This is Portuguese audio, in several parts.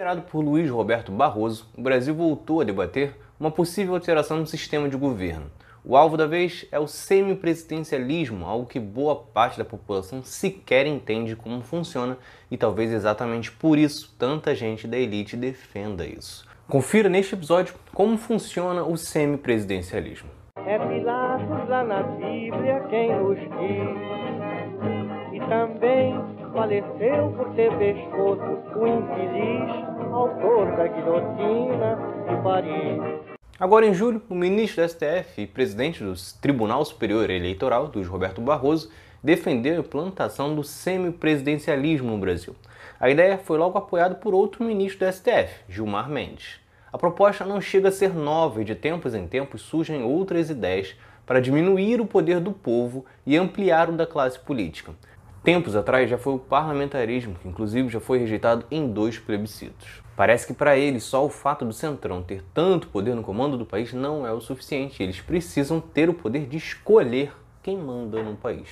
Liderado por Luiz Roberto Barroso, o Brasil voltou a debater uma possível alteração no sistema de governo. O alvo da vez é o semipresidencialismo, algo que boa parte da população sequer entende como funciona e talvez exatamente por isso tanta gente da elite defenda isso. Confira neste episódio como funciona o semipresidencialismo. É Pilatos lá na Bíblia quem diz. E também faleceu por ter pescoço o infeliz autor da guilhotina de Paris. Agora, em julho, o ministro do STF e presidente do Tribunal Superior Eleitoral, Luiz Roberto Barroso, defendeu a implantação do semipresidencialismo no Brasil. A ideia foi logo apoiada por outro ministro do STF, Gilmar Mendes. A proposta não chega a ser nova e de tempos em tempos surgem outras ideias para diminuir o poder do povo e ampliar o da classe política. Tempos atrás já foi o parlamentarismo, que inclusive já foi rejeitado em dois plebiscitos. Parece que para eles só o fato do Centrão ter tanto poder no comando do país não é o suficiente. Eles precisam ter o poder de escolher quem manda no país.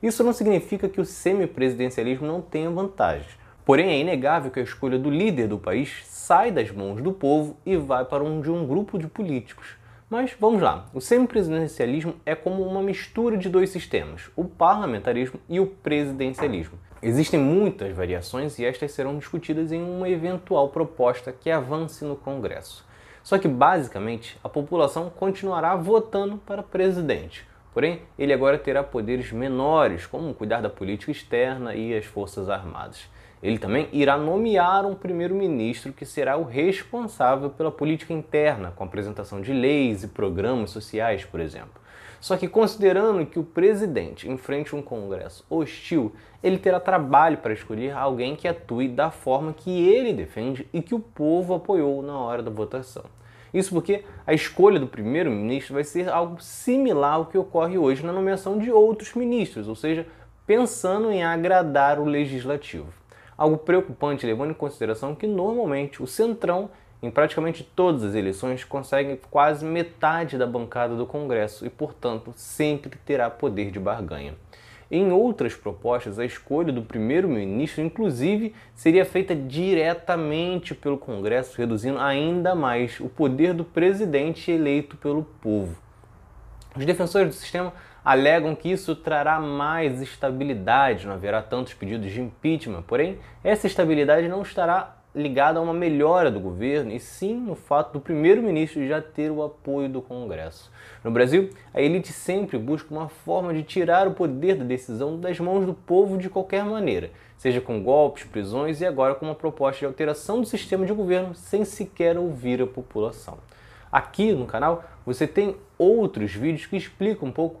Isso não significa que o semipresidencialismo não tenha vantagens. Porém, é inegável que a escolha do líder do país sai das mãos do povo e vai para um de um grupo de políticos. Mas vamos lá, o semipresidencialismo é como uma mistura de dois sistemas, o parlamentarismo e o presidencialismo. Existem muitas variações e estas serão discutidas em uma eventual proposta que avance no Congresso. Só que, basicamente, a população continuará votando para presidente. Porém, ele agora terá poderes menores, como cuidar da política externa e as Forças Armadas. Ele também irá nomear um primeiro-ministro que será o responsável pela política interna, com apresentação de leis e programas sociais, por exemplo. Só que considerando que o presidente enfrente um Congresso hostil, ele terá trabalho para escolher alguém que atue da forma que ele defende e que o povo apoiou na hora da votação. Isso porque a escolha do primeiro-ministro vai ser algo similar ao que ocorre hoje na nomeação de outros ministros, ou seja, pensando em agradar o legislativo. Algo preocupante levando em consideração que normalmente o Centrão em praticamente todas as eleições, consegue quase metade da bancada do Congresso e, portanto, sempre terá poder de barganha. Em outras propostas, a escolha do primeiro-ministro, inclusive, seria feita diretamente pelo Congresso, reduzindo ainda mais o poder do presidente eleito pelo povo. Os defensores do sistema alegam que isso trará mais estabilidade, não haverá tantos pedidos de impeachment, porém, essa estabilidade não estará ligada a uma melhora do governo e sim no fato do primeiro-ministro já ter o apoio do Congresso. No Brasil, a elite sempre busca uma forma de tirar o poder da decisão das mãos do povo de qualquer maneira, seja com golpes, prisões e agora com uma proposta de alteração do sistema de governo sem sequer ouvir a população. Aqui no canal você tem outros vídeos que explicam um pouco